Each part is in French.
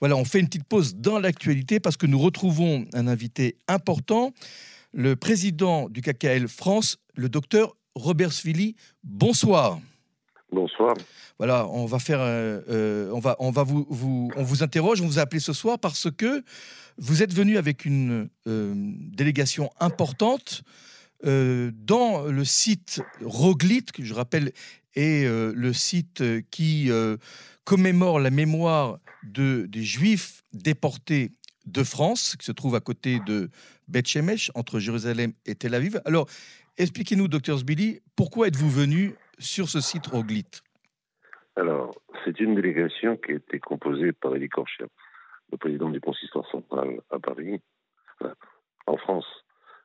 Voilà, on fait une petite pause dans l'actualité parce que nous retrouvons un invité important, le président du KKL France, le docteur Robert Svili. Bonsoir. Bonsoir. Voilà, on va faire, euh, euh, on va, on va vous, vous, on vous interroge, on vous a appelé ce soir parce que vous êtes venu avec une euh, délégation importante dans le site Roglit, que je rappelle est le site qui commémore la mémoire de, des Juifs déportés de France, qui se trouve à côté de Beth Shemesh, entre Jérusalem et Tel Aviv. Alors, expliquez-nous, docteur Zbili, pourquoi êtes-vous venu sur ce site Roglit Alors, c'est une délégation qui a été composée par Elie Korcher, le président du consistoire central à Paris, en France.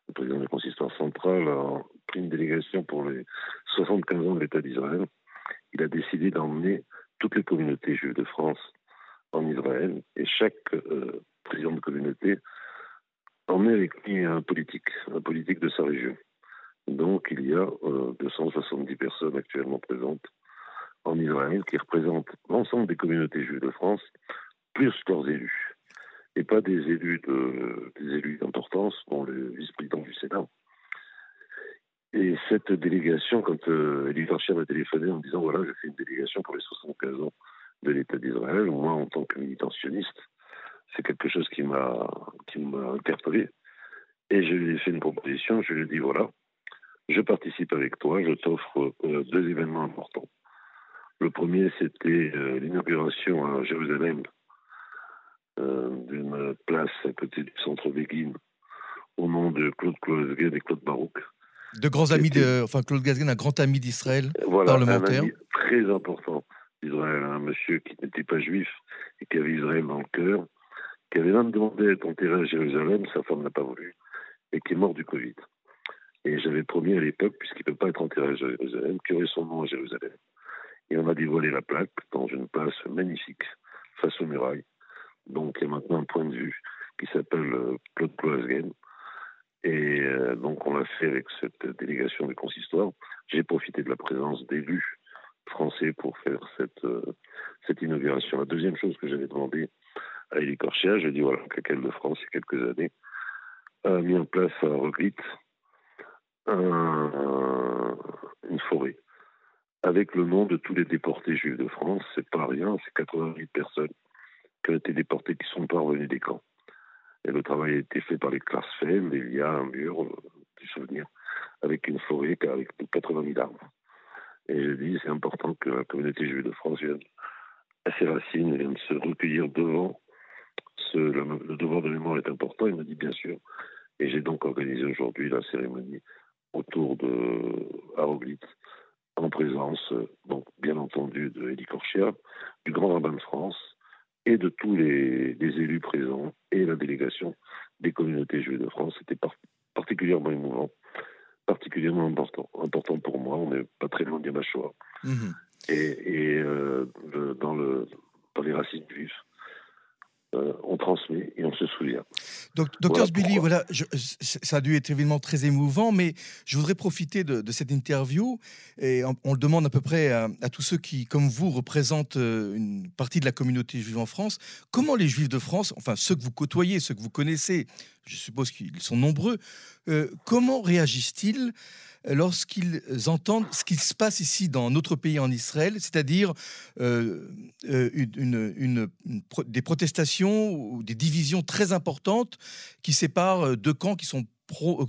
Le président du consistoire central a pris une délégation pour les 75 ans de l'État d'Israël. Il a décidé d'emmener toutes les communautés juives de France en Israël et chaque euh, président de communauté emmenait avec lui un politique, un politique de sa région. Donc il y a 270 euh, personnes actuellement présentes en Israël qui représentent l'ensemble des communautés juives de France, plus leurs élus. Et pas des élus de, des élus d'importance, dont le vice-président du Sénat. Et cette délégation, quand euh, m'a téléphoné en disant voilà, je fais une délégation pour les 75 ans de l'État d'Israël, moi en tant que militantationniste, c'est quelque chose qui m'a interpellé. Et je lui ai fait une proposition, je lui ai dit voilà, je participe avec toi, je t'offre euh, deux événements importants. Le premier, c'était euh, l'inauguration à Jérusalem d'une place à côté du centre Begin au nom de Claude Kloesgen et Claude Barouk. De grands amis, de, enfin Claude Gazgen, un grand ami d'Israël, voilà, parlementaire. Un ami très important d'Israël, un monsieur qui n'était pas juif et qui avait Israël dans le cœur, qui avait même demandé à être enterré à Jérusalem, sa femme n'a pas voulu, et qui est mort du Covid. Et j'avais promis à l'époque, puisqu'il ne peut pas être enterré à Jérusalem, qu'il y aurait son nom à Jérusalem. Et on a dévoilé la plaque dans une place magnifique, face aux murailles. Y a maintenant un point de vue qui s'appelle euh, Claude Cloisgen. Et euh, donc on l'a fait avec cette délégation du consistoire. J'ai profité de la présence d'élus français pour faire cette, euh, cette inauguration. La deuxième chose que j'avais demandé à Élie Corchia, j'ai dit voilà, qu'elle de France, il y a quelques années, a mis en place à Roglit un, une forêt avec le nom de tous les déportés juifs de France. C'est pas rien, c'est 88 personnes qui ont été déportées qui sont pas revenues des camps. Et le travail a été fait par les Klarsfeld et il y a un mur euh, du souvenir avec une forêt avec 80 000 arbres. Et j'ai dit, c'est important que la communauté juive de France vienne à ses racines vienne se recueillir devant. Le, le, devoir de mémoire est important. Il m'a dit, bien sûr. Et j'ai donc organisé aujourd'hui la cérémonie autour de Aroglit, en présence, donc, bien entendu, de Elie Korchia, du Grand Rabbin de France et de tous les, élus présents et la délégation des communautés juives de France. C'était particulièrement émouvant, particulièrement important, important pour moi. On n'est pas très loin de Yamachoa. Mhm. Et, euh, dans, le, dans les racines juives, euh, on transmet et on se souvient. Donc, docteur Sbilly, voilà, ça a dû être évidemment très émouvant, mais je voudrais profiter de, cette interview et on, le demande à peu près à, tous ceux qui, comme vous, représentent euh, une partie de la communauté juive en France. Comment les juifs de France, enfin ceux que vous côtoyez, ceux que vous connaissez, je suppose qu'ils sont nombreux, euh, comment réagissent-ils lorsqu'ils entendent ce qui se passe ici dans notre pays en Israël, c'est-à-dire euh, euh, une, des protestations ou des divisions très importantes qui séparent deux camps qui sont pro,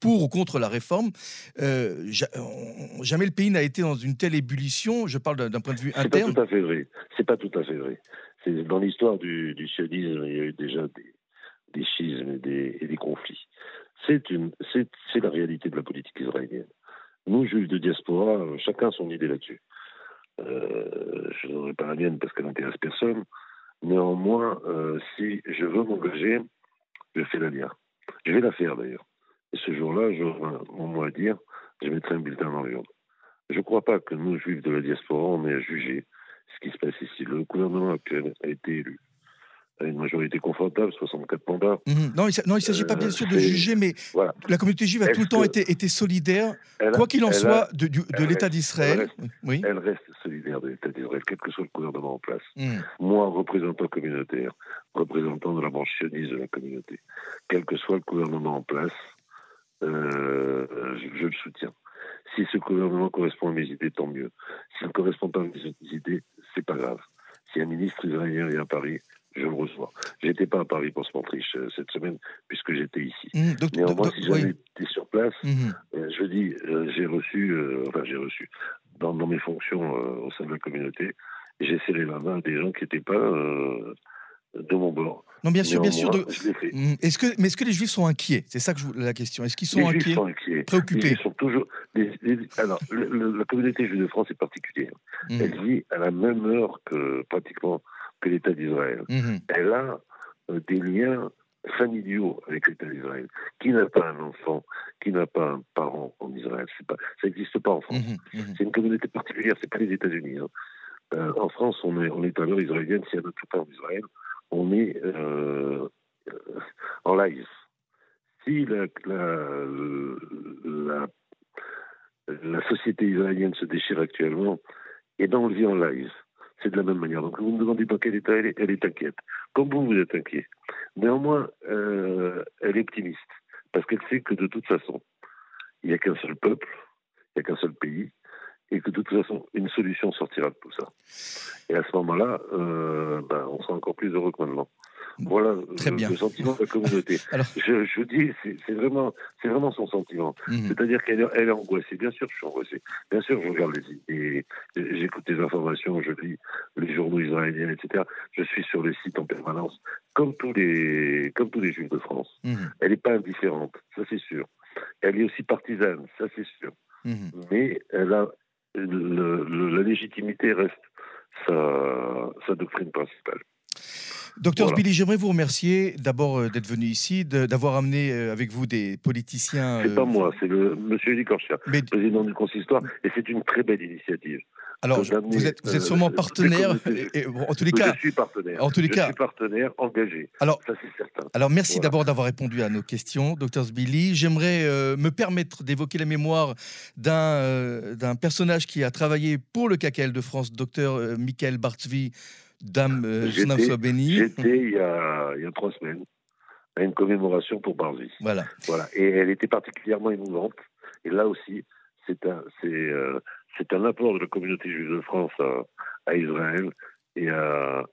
pour ou contre la réforme? jamais le pays n'a été dans une telle ébullition. Je parle d'un point de vue interne. C'est pas tout à fait vrai. C'est pas tout à fait vrai. Dans l'histoire du, du sionisme, il y a eu déjà des, des schismes et des, et des conflits. C'est la réalité de la politique israélienne. Nous, juifs de diaspora, chacun son idée là-dessus. Euh, je n'aurai pas la mienne parce qu'elle n'intéresse personne. Néanmoins, euh, si je veux m'engager, je fais la lire. Je vais la faire d'ailleurs. Et ce jour-là, j'aurai mon mot à dire, je mettrai un bulletin dans l'urne. Je ne crois pas que nous, juifs de la diaspora, on ait à juger ce qui se passe ici. Le gouvernement actuel a été élu une majorité confortable, 64 mandats. Mhm. Non, il ne s'agit pas bien sûr de juger, mais Voilà. la communauté juive a tout le temps été, été solidaire, quoi qu'il en a- soit, de, l'État d'Israël. elle Oui. elle reste solidaire de l'État d'Israël, quel que soit le gouvernement en place. Mhm. Moi, représentant communautaire, représentant de la branche sioniste de la communauté, quel que soit le gouvernement en place, euh, je, je le soutiens. Si ce gouvernement correspond à mes idées, tant mieux. S'il ne correspond pas à mes idées, c'est pas grave. Si un ministre israélien vient à Paris. J'étais pas à Paris pour ce montriche euh, cette semaine, puisque j'étais ici. Mhm. Donc- Néanmoins, donc- si j'avais oui. été sur place, Mhm. euh, je dis, euh, j'ai reçu, euh, enfin j'ai reçu, dans, dans mes fonctions au sein de la communauté, j'ai serré la main à des gens qui n'étaient pas de mon bord. Non, bien sûr, bien sûr. De-. Mhm. Est-ce que, mais est-ce que les Juifs sont inquiets? C'est ça que je, vous- la question. Est-ce qu'ils sont sont inquiets. Préoccupés Juifs sont toujours. les- les- alors, le- le- la communauté juive de France est particulière. Mhm. Elle vit à la même heure que pratiquement que l'État d'Israël. Elle a des liens familiaux avec l'État d'Israël. Qui n'a pas un enfant, qui n'a pas un parent en Israël? Pas, Ça n'existe pas en France. Mhm. Mhm. C'est une communauté particulière, c'est pas les États-Unis. hein. Euh, en France, on est, on est à l'heure israélienne. S'il y a tout part en Israël, on est euh, euh, en live. Si la, la, la, la société israélienne se déchire actuellement, et ben on le vit en live. C'est de la même manière. Donc vous me demandez dans quel état elle est, elle est inquiète. Comme vous, vous êtes inquiet. Néanmoins, euh, elle est optimiste. Parce qu'elle sait que de toute façon, il n'y a qu'un seul peuple, il n'y a qu'un seul pays, et que de toute façon, une solution sortira de tout ça. Et à ce moment-là, euh, ben, on sera encore plus heureux que maintenant. Voilà Très le, bien. le sentiment de la communauté. Alors- je, je vous dis, c'est vraiment, c'est vraiment son sentiment. Mhm. C'est-à-dire qu'elle est, elle est angoissée. Bien sûr, je suis angoissé. Bien sûr, je regarde les, les- j'écoute les informations, je lis les journaux israéliens, etc. Je suis sur les sites en permanence, comme tous les, comme tous les Juifs de France. Mhm. Elle n'est pas indifférente, ça c'est sûr. Elle est aussi partisane, ça c'est sûr. Mhm. Mais elle a le- le- la légitimité reste sa, sa doctrine principale. Docteur Voilà. J'aimerais vous remercier d'abord euh, d'être venu ici, d'avoir amené euh, avec vous des politiciens. C'est euh, pas moi, c'est le Monsieur Elie Korchia, Mais président du consistoire, et c'est une très belle initiative. alors, je- vous êtes, vous êtes euh, sûrement les partenaire. communautés- et- et, bon, en tous les je cas, suis partenaire. en tous les je cas. suis partenaire engagé. Alors- ça c'est certain. Alors merci Voilà. d'abord d'avoir répondu à nos questions, docteur Sbili. J'aimerais euh, me permettre d'évoquer la mémoire d'un euh, d'un personnage qui a travaillé pour le KKL de France, docteur euh, Michael Bartzvi, dame euh, son âme soit bénie. J'étais il y a, il y a trois semaines à une commémoration pour Barzi. Voilà. Voilà. Et elle était particulièrement émouvante. Et là aussi, c'est un, c'est, euh, c'est un apport de la communauté juive de France à, à Israël et à,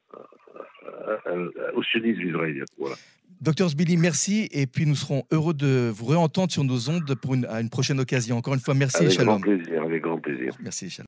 au sionisme israélien. Voilà. Docteur Sbili, merci. Et puis nous serons heureux de vous réentendre sur nos ondes pour une, à une prochaine occasion. Encore une fois, merci et avec grand plaisir, avec grand plaisir. Merci, shalom.